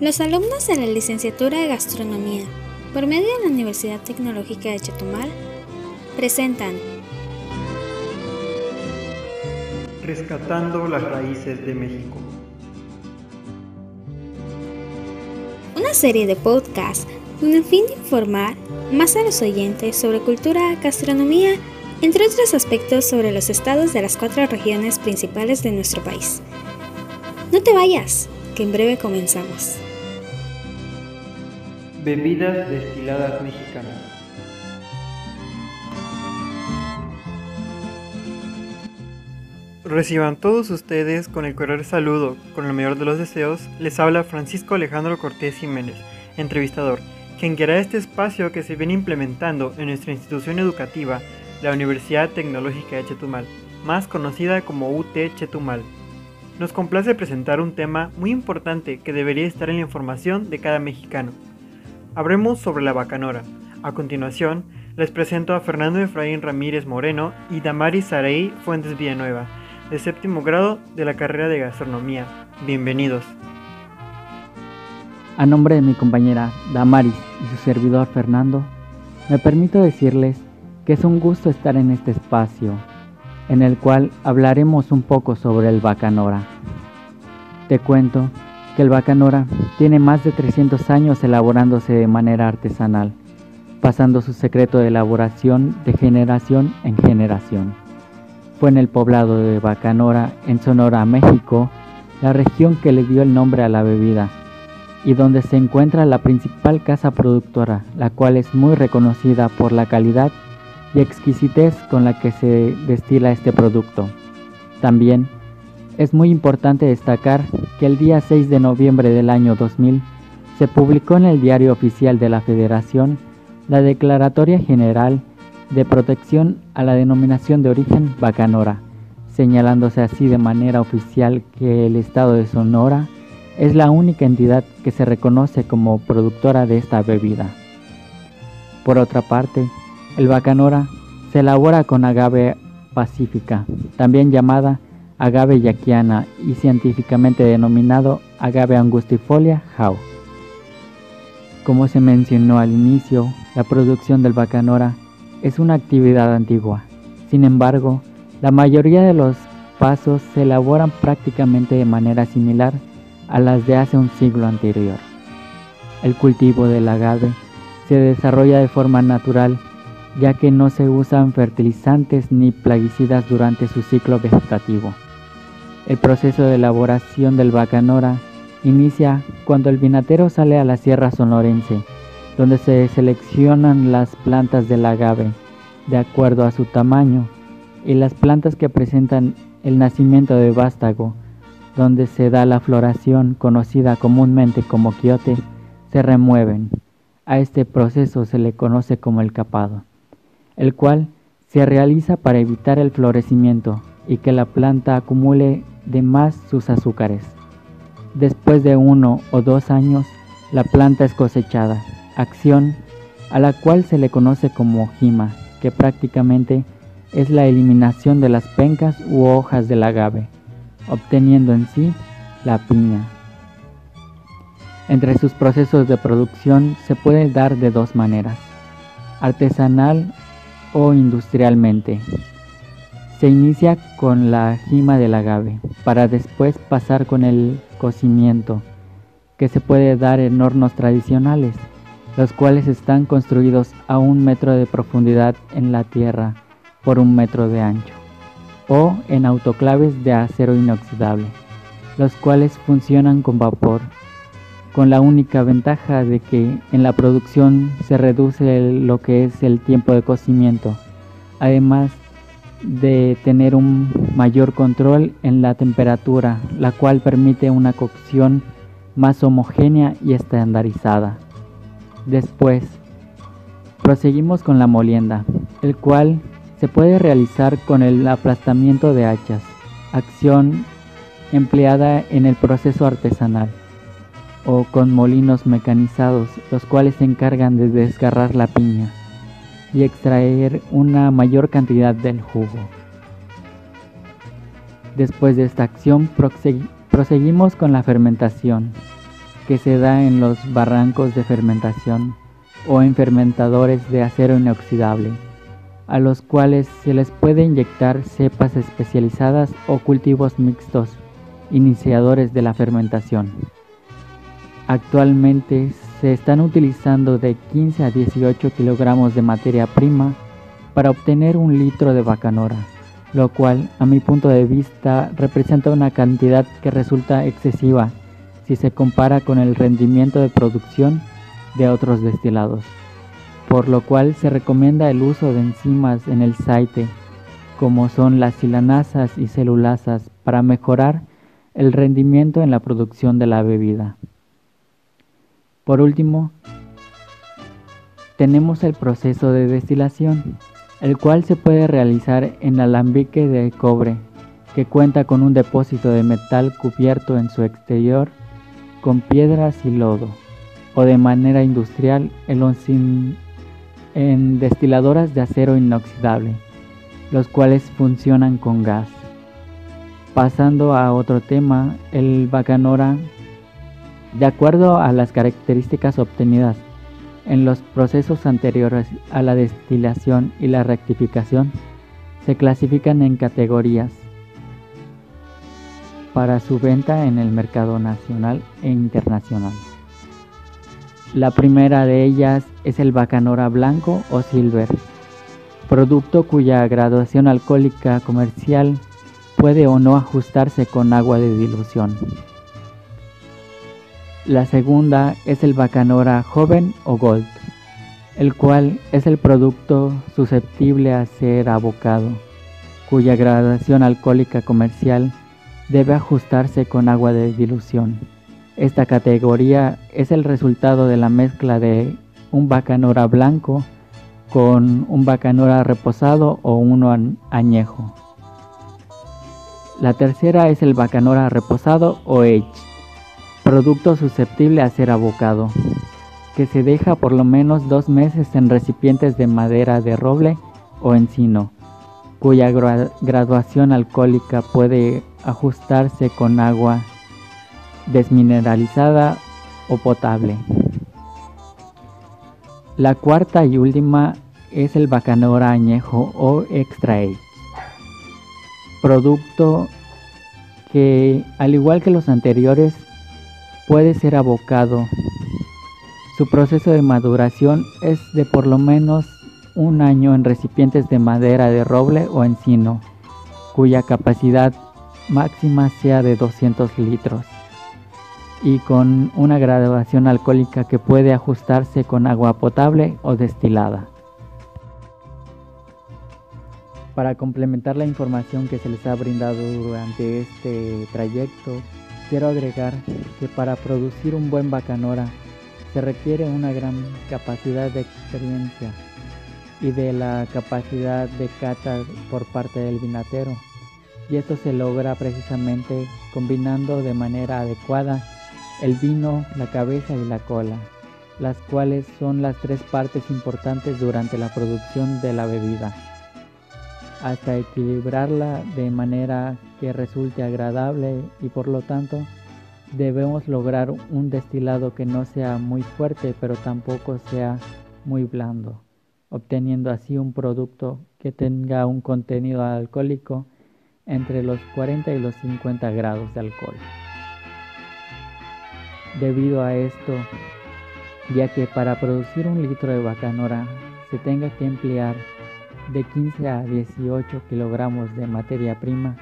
Los alumnos de la licenciatura de Gastronomía, por medio de la Universidad Tecnológica de Chetumal, presentan Rescatando las raíces de México. Una serie de podcasts con el fin de informar más a los oyentes sobre cultura, gastronomía, entre otros aspectos sobre los estados de las cuatro regiones principales de nuestro país. No te vayas, que en breve comenzamos. Bebidas destiladas mexicanas. Reciban todos ustedes con el cordial saludo, con el mayor de los deseos, les habla Francisco Alejandro Cortés Jiménez, entrevistador, quien guiará este espacio que se viene implementando en nuestra institución educativa, la Universidad Tecnológica de Chetumal, más conocida como UT Chetumal. Nos complace presentar un tema muy importante que debería estar en la información de cada mexicano. Habremos sobre la bacanora. A continuación, les presento a Fernando Efraín Ramírez Moreno y Damaris Saraí Fuentes Villanueva, de séptimo grado de la carrera de gastronomía. Bienvenidos. A nombre de mi compañera Damaris y su servidor Fernando, me permito decirles que es un gusto estar en este espacio, en el cual hablaremos un poco sobre el bacanora. Te cuento el bacanora tiene más de 300 años elaborándose de manera artesanal, pasando su secreto de elaboración de generación en generación. Fue en el poblado de Bacanora, en Sonora, México, la región que le dio el nombre a la bebida, y donde se encuentra la principal casa productora, la cual es muy reconocida por la calidad y exquisitez con la que se destila este producto. También es muy importante destacar que el día 6 de noviembre del año 2000 se publicó en el Diario Oficial de la Federación la Declaratoria General de Protección a la denominación de origen Bacanora, señalándose así de manera oficial que el Estado de Sonora es la única entidad que se reconoce como productora de esta bebida. Por otra parte, el bacanora se elabora con agave pacífica, también llamada agave yaquiana y científicamente denominado agave angustifolia jau. Como se mencionó al inicio, la producción del bacanora es una actividad antigua. Sin embargo, la mayoría de los pasos se elaboran prácticamente de manera similar a las de hace un siglo anterior. El cultivo del agave se desarrolla de forma natural ya que no se usan fertilizantes ni plaguicidas durante su ciclo vegetativo. El proceso de elaboración del bacanora inicia cuando el vinatero sale a la sierra sonorense, donde se seleccionan las plantas del agave de acuerdo a su tamaño y las plantas que presentan el nacimiento de vástago, donde se da la floración conocida comúnmente como quiote, se remueven. A este proceso se le conoce como el capado el cual se realiza para evitar el florecimiento y que la planta acumule de más sus azúcares. Después de uno o dos años, la planta es cosechada, acción a la cual se le conoce como jima, que prácticamente es la eliminación de las pencas u hojas del agave, obteniendo en sí la piña. Entre sus procesos de producción se puede dar de dos maneras, artesanal o industrialmente. Se inicia con la jima del agave, para después pasar con el cocimiento, que se puede dar en hornos tradicionales, los cuales están construidos a un metro de profundidad en la tierra por un metro de ancho, o en autoclaves de acero inoxidable, los cuales funcionan con vapor con la única ventaja de que en la producción se reduce lo que es el tiempo de cocimiento, además de tener un mayor control en la temperatura, la cual permite una cocción más homogénea y estandarizada. Después, proseguimos con la molienda, el cual se puede realizar con el aplastamiento de hachas, acción empleada en el proceso artesanal o con molinos mecanizados, los cuales se encargan de desgarrar la piña y extraer una mayor cantidad del jugo. Después de esta acción proseguimos con la fermentación, que se da en los barrancos de fermentación o en fermentadores de acero inoxidable, a los cuales se les puede inyectar cepas especializadas o cultivos mixtos, iniciadores de la fermentación. Actualmente se están utilizando de 15 a 18 kilogramos de materia prima para obtener un litro de bacanora, lo cual a mi punto de vista representa una cantidad que resulta excesiva si se compara con el rendimiento de producción de otros destilados, por lo cual se recomienda el uso de enzimas en el saite, como son las silanasas y celulasas, para mejorar el rendimiento en la producción de la bebida. Por último, tenemos el proceso de destilación, el cual se puede realizar en alambique de cobre, que cuenta con un depósito de metal cubierto en su exterior con piedras y lodo, o de manera industrial en, destiladoras de acero inoxidable, los cuales funcionan con gas. Pasando a otro tema, el bacanora, de acuerdo a las características obtenidas en los procesos anteriores a la destilación y la rectificación, se clasifican en categorías para su venta en el mercado nacional e internacional. La primera de ellas es el bacanora blanco o silver, producto cuya graduación alcohólica comercial puede o no ajustarse con agua de dilución. La segunda es el bacanora joven o gold, el cual es el producto susceptible a ser abocado, cuya graduación alcohólica comercial debe ajustarse con agua de dilución. Esta categoría es el resultado de la mezcla de un bacanora blanco con un bacanora reposado o uno añejo. La tercera es el bacanora reposado o aged, producto susceptible a ser abocado, que se deja por lo menos dos meses en recipientes de madera de roble o encino, cuya graduación alcohólica puede ajustarse con agua desmineralizada o potable. La cuarta y última es el bacanora añejo o extra aged producto que, al igual que los anteriores, puede ser abocado. Su proceso de maduración es de por lo menos un año en recipientes de madera de roble o encino, cuya capacidad máxima sea de 200 litros, y con una graduación alcohólica que puede ajustarse con agua potable o destilada. Para complementar la información que se les ha brindado durante este trayecto, quiero agregar que para producir un buen bacanora se requiere una gran capacidad de experiencia y de la capacidad de cata por parte del vinatero. Y esto se logra precisamente combinando de manera adecuada el vino, la cabeza y la cola, las cuales son las tres partes importantes durante la producción de la bebida hasta equilibrarla de manera que resulte agradable y por lo tanto debemos lograr un destilado que no sea muy fuerte pero tampoco sea muy blando, obteniendo así un producto que tenga un contenido alcohólico entre los 40 y los 50 grados de alcohol. Debido a esto, ya que para producir un litro de bacanora se tenga que emplear de 15 a 18 kilogramos de materia prima,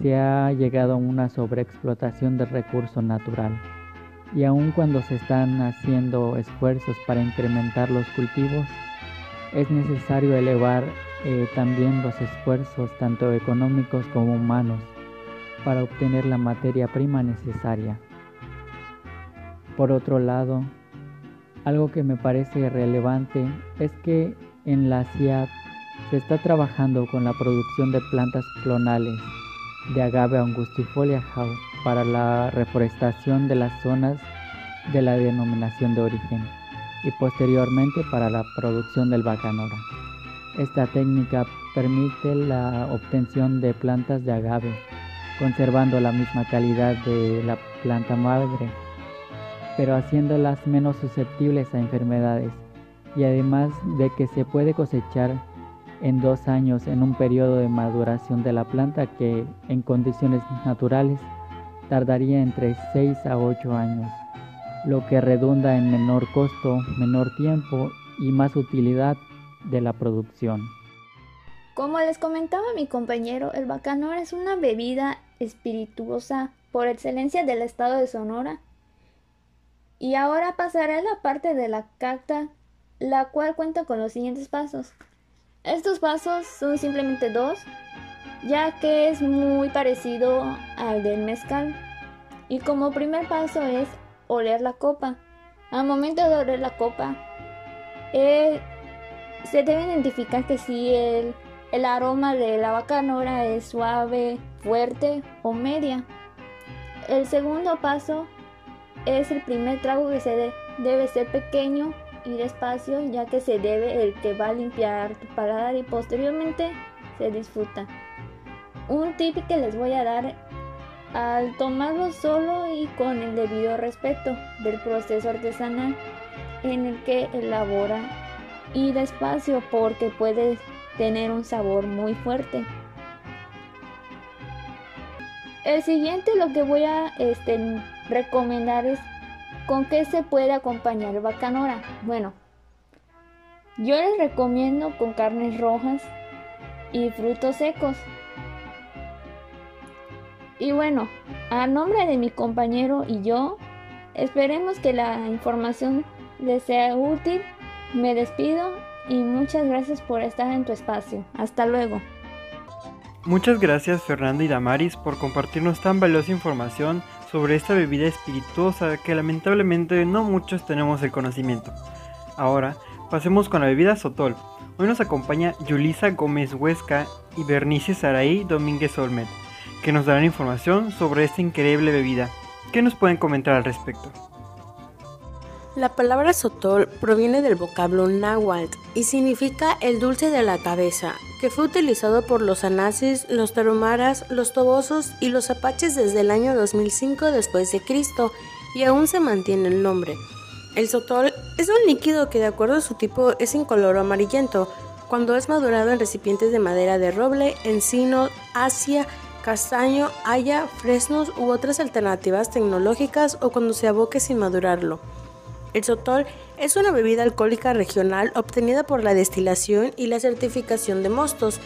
se ha llegado a una sobreexplotación del recurso natural. Y aun cuando se están haciendo esfuerzos para incrementar los cultivos, es necesario elevar eh, también los esfuerzos tanto económicos como humanos para obtener la materia prima necesaria. Por otro lado, algo que me parece relevante es que en la CIAP se está trabajando con la producción de plantas clonales de agave angustifolia para la reforestación de las zonas de la denominación de origen y posteriormente para la producción del bacanora. Esta técnica permite la obtención de plantas de agave, conservando la misma calidad de la planta madre pero haciéndolas menos susceptibles a enfermedades, y además de que se puede cosechar en dos años en un periodo de maduración de la planta que en condiciones naturales tardaría entre 6 a 8 años, lo que redunda en menor costo, menor tiempo y más utilidad de la producción. Como les comentaba mi compañero, el bacanora es una bebida espirituosa por excelencia del estado de Sonora. Y ahora pasaré a la parte de la cacta, la cual cuenta con los siguientes pasos. Estos pasos son simplemente dos, ya que es muy parecido al del mezcal. Y como primer paso es oler la copa. Al momento de oler la copa, eh, se debe identificar que si el, el aroma de la bacanora es suave, fuerte o media. El segundo paso es el primer trago que se debe ser pequeño y despacio ya que se debe el que va a limpiar tu paladar y posteriormente se disfruta. Un tip que les voy a dar al tomarlo solo y con el debido respeto del proceso artesanal en el que elabora y despacio porque puede tener un sabor muy fuerte. El siguiente lo que voy a este, recomendar es con qué se puede acompañar bacanora. Bueno, yo les recomiendo con carnes rojas y frutos secos. Y bueno, a nombre de mi compañero y yo, esperemos que la información les sea útil. Me despido y muchas gracias por estar en tu espacio. Hasta luego. Muchas gracias Fernando y Damaris por compartirnos tan valiosa información sobre esta bebida espirituosa que lamentablemente no muchos tenemos el conocimiento. Ahora, pasemos con la bebida Sotol. Hoy nos acompaña Yulisa Gómez Huesca y Bernice Saraí Domínguez Olmed, que nos darán información sobre esta increíble bebida. ¿Qué nos pueden comentar al respecto? La palabra sotol proviene del vocablo náhuatl y significa el dulce de la cabeza, que fue utilizado por los anasis, los tarumaras, los tobosos y los apaches desde el año 2005 después de Cristo y aún se mantiene el nombre. El sotol es un líquido que de acuerdo a su tipo es incoloro amarillento cuando es madurado en recipientes de madera de roble, encino, asia, castaño, haya, fresnos u otras alternativas tecnológicas o cuando se aboque sin madurarlo. El sotol es una bebida alcohólica regional obtenida por la destilación y la certificación de mostos,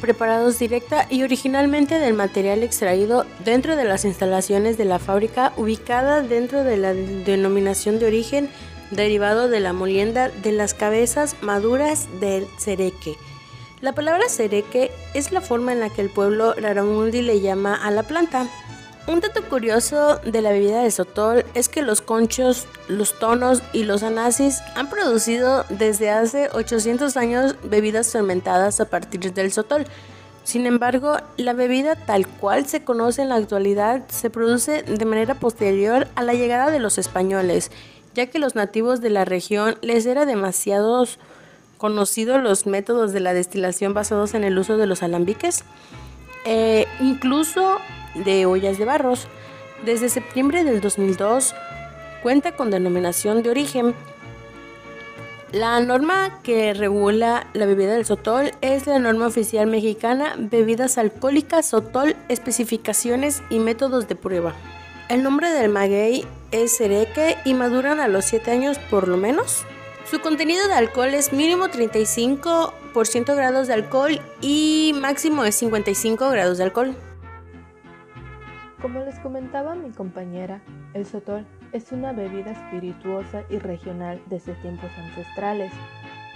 preparados directa y originalmente del material extraído dentro de las instalaciones de la fábrica ubicada dentro de la denominación de origen derivado de la molienda de las cabezas maduras del cereque. La palabra cereque es la forma en la que el pueblo Raramundi le llama a la planta. Un dato curioso de la bebida de sotol es que los conchos, los tonos y los anasis han producido desde hace 800 años bebidas fermentadas a partir del sotol. Sin embargo, la bebida tal cual se conoce en la actualidad se produce de manera posterior a la llegada de los españoles, ya que los nativos de la región les era demasiado conocidos los métodos de la destilación basados en el uso de los alambiques. Eh, incluso de ollas de barros. Desde septiembre del 2002 cuenta con denominación de origen. La norma que regula la bebida del sotol es la norma oficial mexicana Bebidas alcohólicas sotol, especificaciones y métodos de prueba. El nombre del maguey es cereque y maduran a los 7 años por lo menos. Su contenido de alcohol es mínimo 35% grados de alcohol y máximo es 55 grados de alcohol. Como les comentaba mi compañera, el sotol es una bebida espirituosa y regional desde tiempos ancestrales.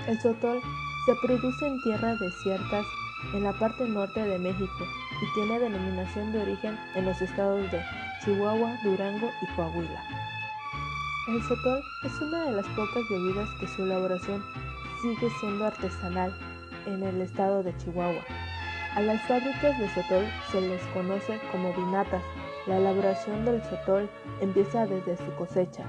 El sotol se produce en tierras desiertas en la parte norte de México y tiene denominación de origen en los estados de Chihuahua, Durango y Coahuila. El sotol es una de las pocas bebidas que su elaboración sigue siendo artesanal en el estado de Chihuahua. A las fábricas de sotol se les conoce como vinatas. La elaboración del sotol empieza desde su cosecha.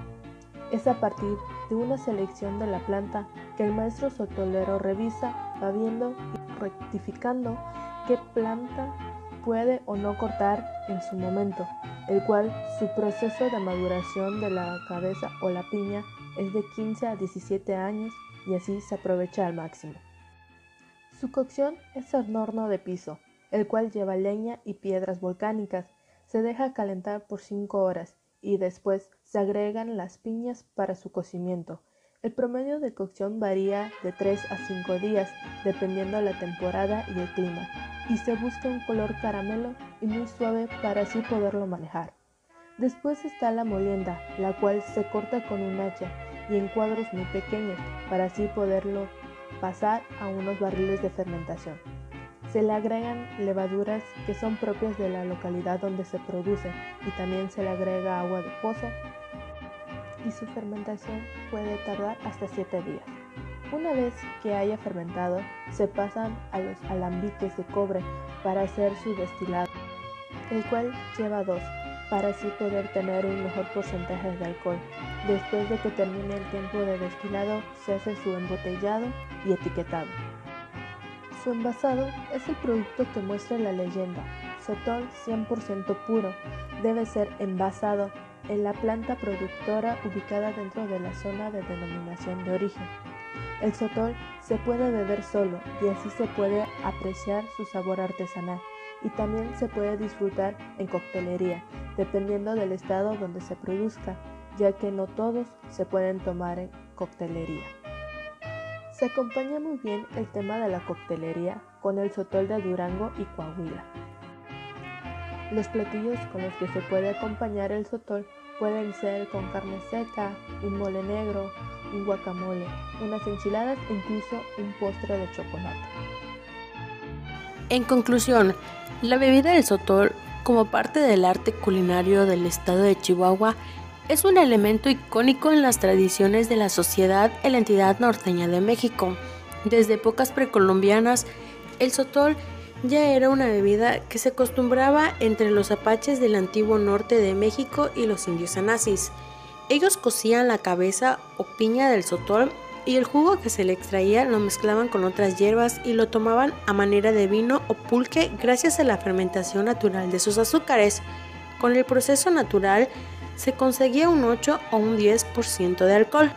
Es a partir de una selección de la planta que el maestro sotolero revisa, va viendo y rectificando qué planta puede o no cortar en su momento. el cual su proceso de maduración de la cabeza o la piña es de 15 a 17 años y así se aprovecha al máximo. Su cocción es en horno de piso, el cual lleva leña y piedras volcánicas. Se deja calentar por 5 horas y después se agregan las piñas para su cocimiento. El promedio de cocción varía de 3 a 5 días, dependiendo de la temporada y el clima, y se busca un color caramelo y muy suave para así poderlo manejar. Después está la molienda, la cual se corta con un hacha y en cuadros muy pequeños para así poderlo pasar a unos barriles de fermentación. Se le agregan levaduras que son propias de la localidad donde se produce y también se le agrega agua de pozo y su fermentación puede tardar hasta 7 días. Una vez que haya fermentado, se pasan a los alambiques de cobre para hacer su destilado, el cual lleva dos, para así poder tener un mejor porcentaje de alcohol. Después de que termine el tiempo de destilado, se hace su embotellado y etiquetado. Su envasado es el producto que muestra la leyenda. Sotol 100% puro debe ser envasado en la planta productora ubicada dentro de la zona de denominación de origen. El sotol se puede beber solo y así se puede apreciar su sabor artesanal y también se puede disfrutar en coctelería, dependiendo del estado donde se produzca, ya que no todos se pueden tomar en coctelería. Se acompaña muy bien el tema de la coctelería con el sotol de Durango y Coahuila. Los platillos con los que se puede acompañar el sotol pueden ser con carne seca, un mole negro, un guacamole, unas enchiladas e incluso un postre de chocolate. En conclusión, la bebida del sotol, como parte del arte culinario del estado de Chihuahua, es un elemento icónico en las tradiciones de la sociedad en la entidad norteña de México. Desde épocas precolombianas, el sotol ya era una bebida que se acostumbraba entre los apaches del antiguo norte de México y los indios anazis. Ellos cocían la cabeza o piña del sotol y el jugo que se le extraía lo mezclaban con otras hierbas y lo tomaban a manera de vino o pulque gracias a la fermentación natural de sus azúcares. Con el proceso natural se conseguía un 8 o un 10% de alcohol.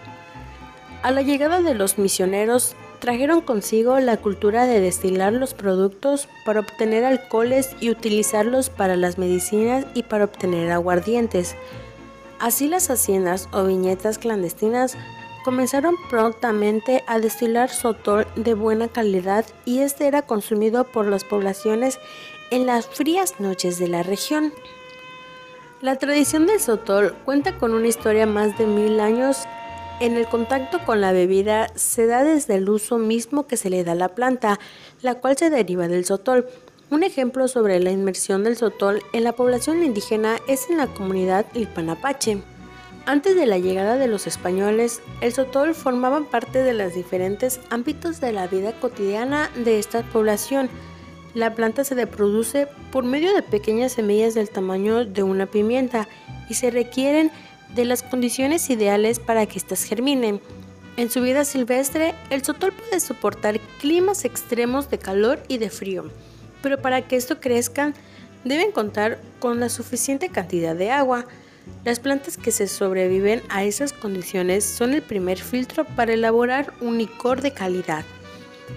A la llegada de los misioneros trajeron consigo la cultura de destilar los productos para obtener alcoholes y utilizarlos para las medicinas y para obtener aguardientes. Así las haciendas o viñetas clandestinas comenzaron prontamente a destilar sotol de buena calidad y este era consumido por las poblaciones en las frías noches de la región. La tradición del sotol cuenta con una historia más de mil años. En el contacto con la bebida se da desde el uso mismo que se le da a la planta, la cual se deriva del sotol. Un ejemplo sobre la inmersión del sotol en la población indígena es en la comunidad Ilpanapache. Antes de la llegada de los españoles, el sotol formaba parte de los diferentes ámbitos de la vida cotidiana de esta población. La planta se reproduce por medio de pequeñas semillas del tamaño de una pimienta y se requieren de las condiciones ideales para que éstas germinen. En su vida silvestre, el sotol puede soportar climas extremos de calor y de frío, pero para que esto crezca deben contar con la suficiente cantidad de agua. Las plantas que se sobreviven a esas condiciones son el primer filtro para elaborar un licor de calidad.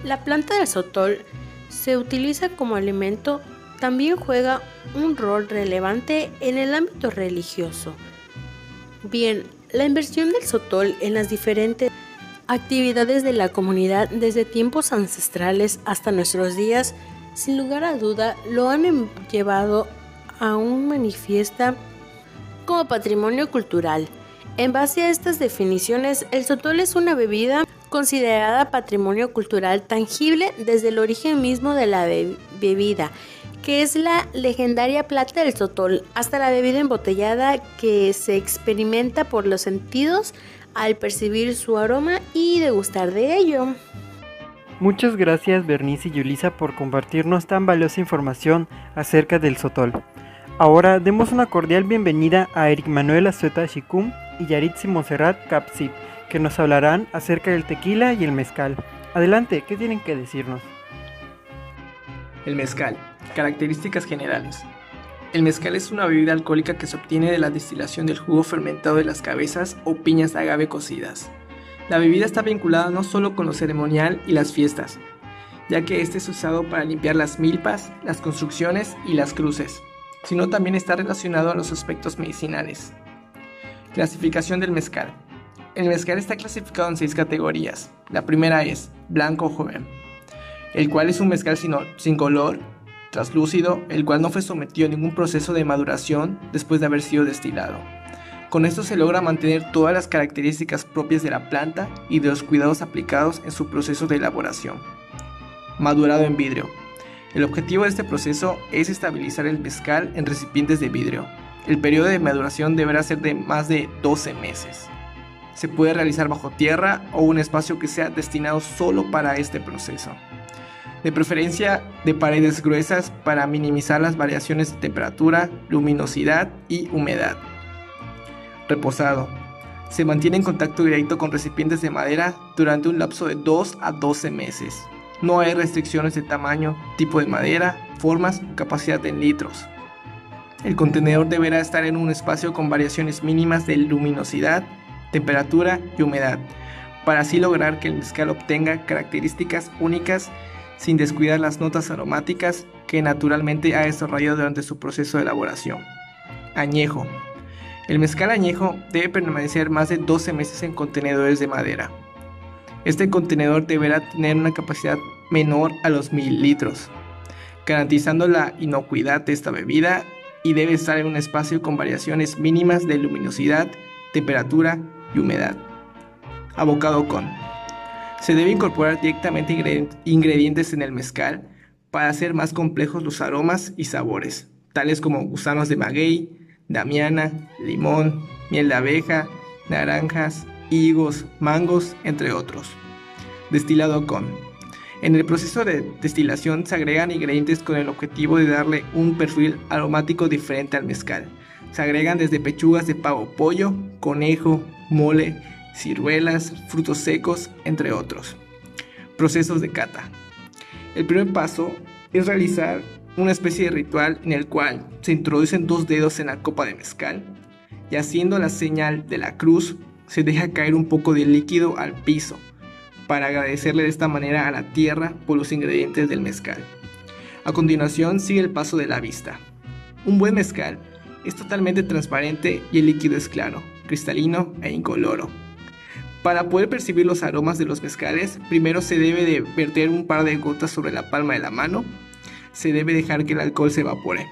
La planta del sotol se utiliza como alimento, también juega un rol relevante en el ámbito religioso. Bien, la inversión del sotol en las diferentes actividades de la comunidad desde tiempos ancestrales hasta nuestros días, sin lugar a duda, lo han llevado a un manifiesta como patrimonio cultural. En base a estas definiciones, el sotol es una bebida considerada patrimonio cultural tangible desde el origen mismo de la bebida, que es la legendaria plata del sotol, hasta la bebida embotellada que se experimenta por los sentidos al percibir su aroma y degustar de ello. Muchas gracias Bernice y Yulisa por compartirnos tan valiosa información acerca del sotol. Ahora demos una cordial bienvenida a Eric Manuel Azueta Shicum y Yaritzi Monserrat Capsip, que nos hablarán acerca del tequila y el mezcal. Adelante, ¿qué tienen que decirnos? El mezcal. Características generales. El mezcal es una bebida alcohólica que se obtiene de la destilación del jugo fermentado de las cabezas o piñas de agave cocidas. La bebida está vinculada no solo con lo ceremonial y las fiestas, ya que este es usado para limpiar las milpas, las construcciones y las cruces, sino también está relacionado a los aspectos medicinales. Clasificación del mezcal. El mezcal está clasificado en seis categorías. La primera es blanco joven, el cual es un mezcal sin, color, traslúcido, el cual no fue sometido a ningún proceso de maduración después de haber sido destilado. Con esto se logra mantener todas las características propias de la planta y de los cuidados aplicados en su proceso de elaboración. Madurado en vidrio. El objetivo de este proceso es estabilizar el mezcal en recipientes de vidrio. El periodo de maduración deberá ser de más de 12 meses. Se puede realizar bajo tierra o un espacio que sea destinado solo para este proceso de preferencia de paredes gruesas para minimizar las variaciones de temperatura, luminosidad y humedad. Reposado. Se mantiene en contacto directo con recipientes de madera durante un lapso de 2 a 12 meses. No hay restricciones de tamaño, tipo de madera, formas o capacidad en litros. El contenedor deberá estar en un espacio con variaciones mínimas de luminosidad, temperatura y humedad, para así lograr que el mezcal obtenga características únicas sin descuidar las notas aromáticas que naturalmente ha desarrollado durante su proceso de elaboración. Añejo. El mezcal añejo debe permanecer más de 12 meses en contenedores de madera. Este contenedor deberá tener una capacidad menor a los 1000 litros, garantizando la inocuidad de esta bebida y debe estar en un espacio con variaciones mínimas de luminosidad, temperatura y humedad. Abocado con se debe incorporar directamente ingredientes en el mezcal para hacer más complejos los aromas y sabores, tales como gusanos de maguey, damiana, limón, miel de abeja, naranjas, higos, mangos, entre otros. Destilado con. En el proceso de destilación se agregan ingredientes con el objetivo de darle un perfil aromático diferente al mezcal. Se agregan desde pechugas de pavo pollo, conejo, mole, ciruelas, frutos secos, entre otros. Procesos de cata. El primer paso es realizar una especie de ritual en el cual se introducen dos dedos en la copa de mezcal y haciendo la señal de la cruz se deja caer un poco de líquido al piso para agradecerle de esta manera a la tierra por los ingredientes del mezcal. A continuación sigue el paso de la vista. Un buen mezcal es totalmente transparente y el líquido es claro, cristalino e incoloro. Para poder percibir los aromas de los mezcales, primero se debe de verter un par de gotas sobre la palma de la mano. Se debe dejar que el alcohol se evapore.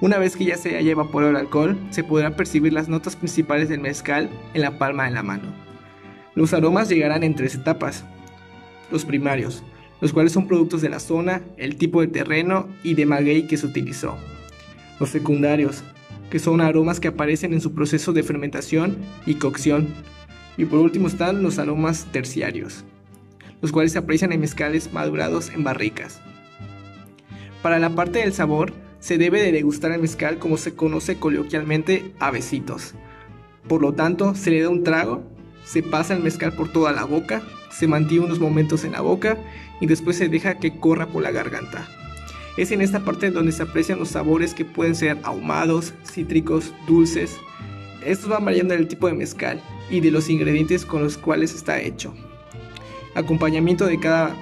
Una vez que ya se haya evaporado el alcohol, se podrán percibir las notas principales del mezcal en la palma de la mano. Los aromas llegarán en tres etapas. Los primarios, los cuales son productos de la zona, el tipo de terreno y de maguey que se utilizó. Los secundarios, que son aromas que aparecen en su proceso de fermentación y cocción, y por último están los aromas terciarios, los cuales se aprecian en mezcales madurados en barricas. Para la parte del sabor, se debe de degustar el mezcal como se conoce coloquialmente a besitos. Por lo tanto, se le da un trago, se pasa el mezcal por toda la boca, se mantiene unos momentos en la boca y después se deja que corra por la garganta. Es en esta parte donde se aprecian los sabores que pueden ser ahumados, cítricos, dulces. Estos van variando del tipo de mezcal y de los ingredientes con los cuales está hecho. Acompañamiento de cada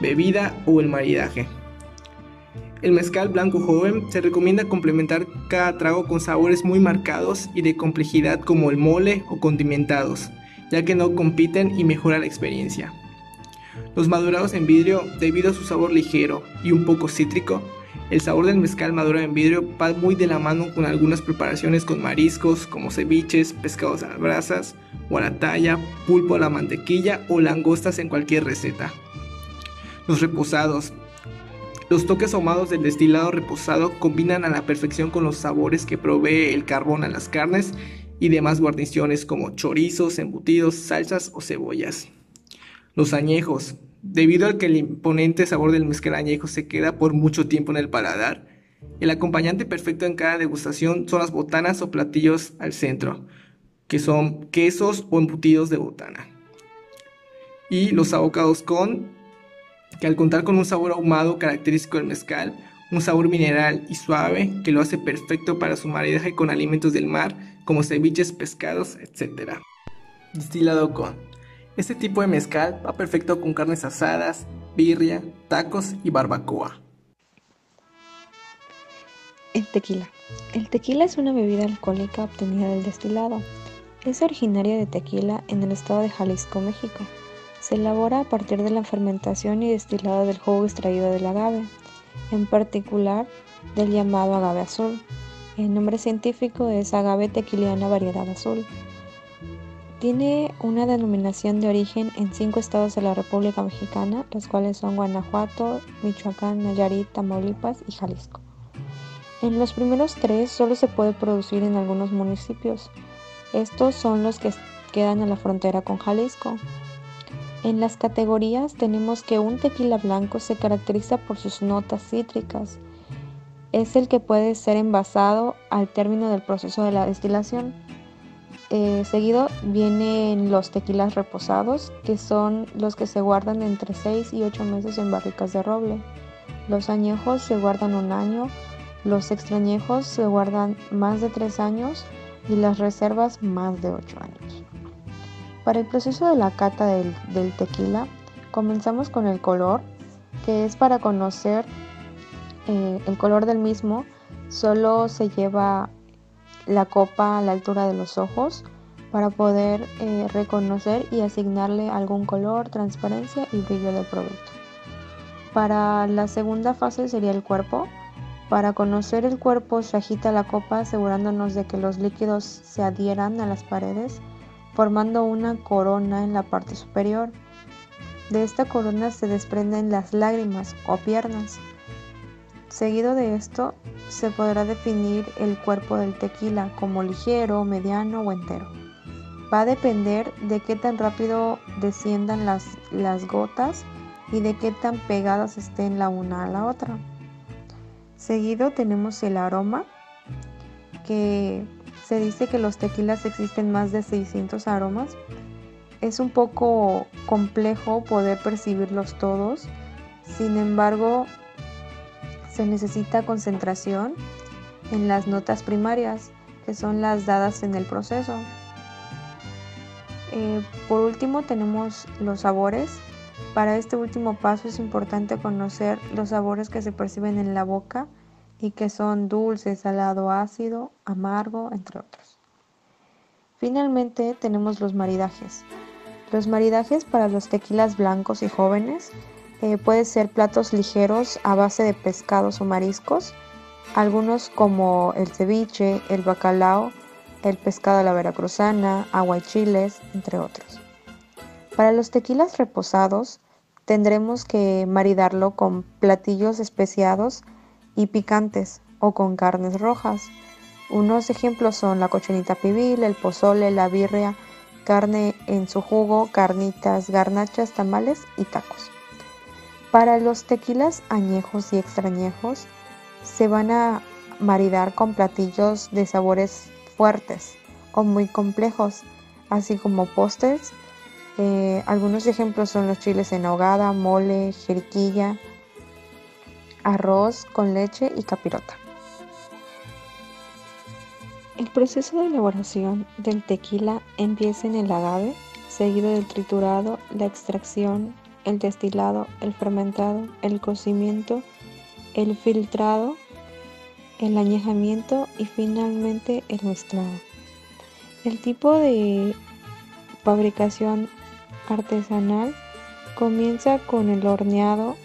bebida o el maridaje. El mezcal blanco joven se recomienda complementar cada trago con sabores muy marcados y de complejidad como el mole o condimentados, ya que no compiten y mejora la experiencia. Los madurados en vidrio, debido a su sabor ligero y un poco cítrico, el sabor del mezcal maduro en vidrio va muy de la mano con algunas preparaciones con mariscos como ceviches, pescados a las brasas o a la talla, pulpo a la mantequilla o langostas en cualquier receta. Los reposados. Los toques ahumados del destilado reposado combinan a la perfección con los sabores que provee el carbón a las carnes y demás guarniciones como chorizos, embutidos, salsas o cebollas. Los añejos. Debido al que el imponente sabor del mezcal añejo se queda por mucho tiempo en el paladar, el acompañante perfecto en cada degustación son las botanas o platillos al centro, que son quesos o embutidos de botana. Y los abocados con, que al contar con un sabor ahumado característico del mezcal, un sabor mineral y suave que lo hace perfecto para su maridaje con alimentos del mar como ceviches, pescados, etc. Destilado con. Este tipo de mezcal va perfecto con carnes asadas, birria, tacos y barbacoa. El tequila. El tequila es una bebida alcohólica obtenida del destilado. Es originaria de Tequila en el estado de Jalisco, México. Se elabora a partir de la fermentación y destilado del jugo extraído del agave, en particular del llamado agave azul. El nombre científico es agave tequiliana variedad azul. Tiene una denominación de origen en cinco estados de la República Mexicana, los cuales son Guanajuato, Michoacán, Nayarit, Tamaulipas y Jalisco. En los primeros tres solo se puede producir en algunos municipios. Estos son los que quedan a la frontera con Jalisco. En las categorías tenemos que un tequila blanco se caracteriza por sus notas cítricas. Es el que puede ser envasado al término del proceso de la destilación. Eh, seguido vienen los tequilas reposados, que son los que se guardan entre 6 y 8 meses en barricas de roble. Los añejos se guardan un año, los extrañejos se guardan más de 3 años y las reservas más de 8 años. Para el proceso de la cata del, tequila, comenzamos con el color, que es para conocer eh, el color del mismo. Solo se lleva la copa a la altura de los ojos para poder eh, reconocer y asignarle algún color, transparencia y brillo del producto. Para la segunda fase sería el cuerpo. Para conocer el cuerpo se agita la copa asegurándonos de que los líquidos se adhieran a las paredes formando una corona en la parte superior. De esta corona se desprenden las lágrimas o piernas. Seguido de esto, se podrá definir el cuerpo del tequila como ligero, mediano o entero. Va a depender de qué tan rápido desciendan las, las gotas y de qué tan pegadas estén la una a la otra. Seguido tenemos el aroma, que se dice que los tequilas existen más de 600 aromas. Es un poco complejo poder percibirlos todos, sin embargo, se necesita concentración en las notas primarias, que son las dadas en el proceso. Eh, por último tenemos los sabores. Para este último paso es importante conocer los sabores que se perciben en la boca y que son dulce, salado, ácido, amargo, entre otros. Finalmente tenemos los maridajes. Los maridajes para los tequilas blancos y jóvenes eh, pueden ser platos ligeros a base de pescados o mariscos, algunos como el ceviche, el bacalao, el pescado a la veracruzana, agua y chiles, entre otros. Para los tequilas reposados tendremos que maridarlo con platillos especiados y picantes o con carnes rojas. Unos ejemplos son la cochinita pibil, el pozole, la birria, carne en su jugo, carnitas, garnachas, tamales y tacos. Para los tequilas añejos y extrañejos se van a maridar con platillos de sabores fuertes o muy complejos, así como postres. Eh, algunos ejemplos son los chiles en ahogada, mole, jeriquilla, arroz con leche y capirota. El proceso de elaboración del tequila empieza en el agave, seguido del triturado, la extracción, el destilado, el fermentado, el cocimiento, el filtrado, el añejamiento y finalmente el mezclado. El tipo de fabricación artesanal comienza con el horneado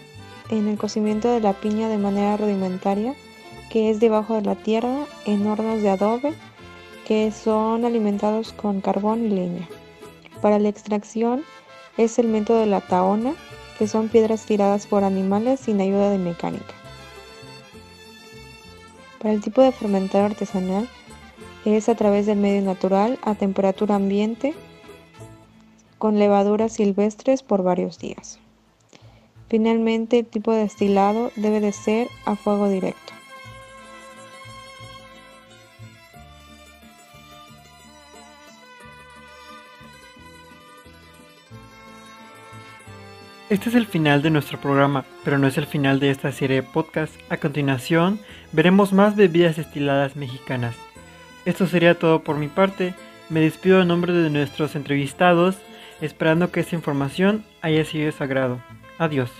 en el cocimiento de la piña de manera rudimentaria, que es debajo de la tierra, en hornos de adobe, que son alimentados con carbón y leña. Para la extracción es el método de la taona, que son piedras tiradas por animales sin ayuda de mecánica. Para el tipo de fermentado artesanal es a través del medio natural a temperatura ambiente con levaduras silvestres por varios días. Finalmente, el tipo de destilado debe de ser a fuego directo. Este es el final de nuestro programa, pero no es el final de esta serie de podcast. A continuación, veremos más bebidas destiladas mexicanas. Esto sería todo por mi parte. Me despido en nombre de nuestros entrevistados, esperando que esta información haya sido de su agrado. Adiós.